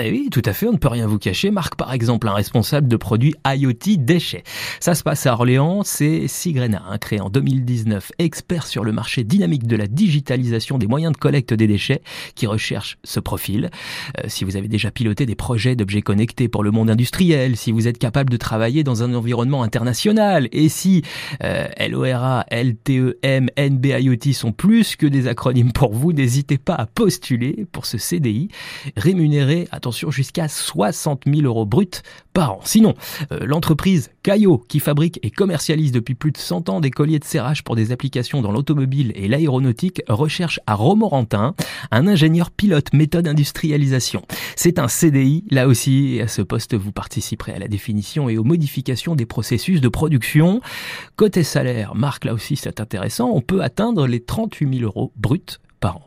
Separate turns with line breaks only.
Eh oui, tout à fait, on ne peut rien vous cacher. Marc, par exemple, un responsable de produits IoT déchets. Ça se passe à Orléans, c'est Sigrena, hein, créé en 2019, expert sur le marché dynamique de la digitalisation des moyens de collecte des déchets, qui recherche ce profil. Euh, si vous avez déjà piloté des projets d'objets connectés pour le monde industriel, si vous êtes capable de travailler dans un environnement international, et si euh, LORA, LTEM, NB-IoT sont plus que des acronymes pour vous, n'hésitez pas à postuler pour ce CDI rémunéré, jusqu'à 60 000 euros bruts par an. Sinon, euh, l'entreprise Caillot, qui fabrique et commercialise depuis plus de 100 ans des colliers de serrage pour des applications dans l'automobile et l'aéronautique, recherche à Romorantin un ingénieur pilote méthode industrialisation. C'est un CDI, là aussi, à ce poste, vous participerez à la définition et aux modifications des processus de production. Côté salaire, Marc, là aussi, c'est intéressant, on peut atteindre les 38 000 euros bruts par an.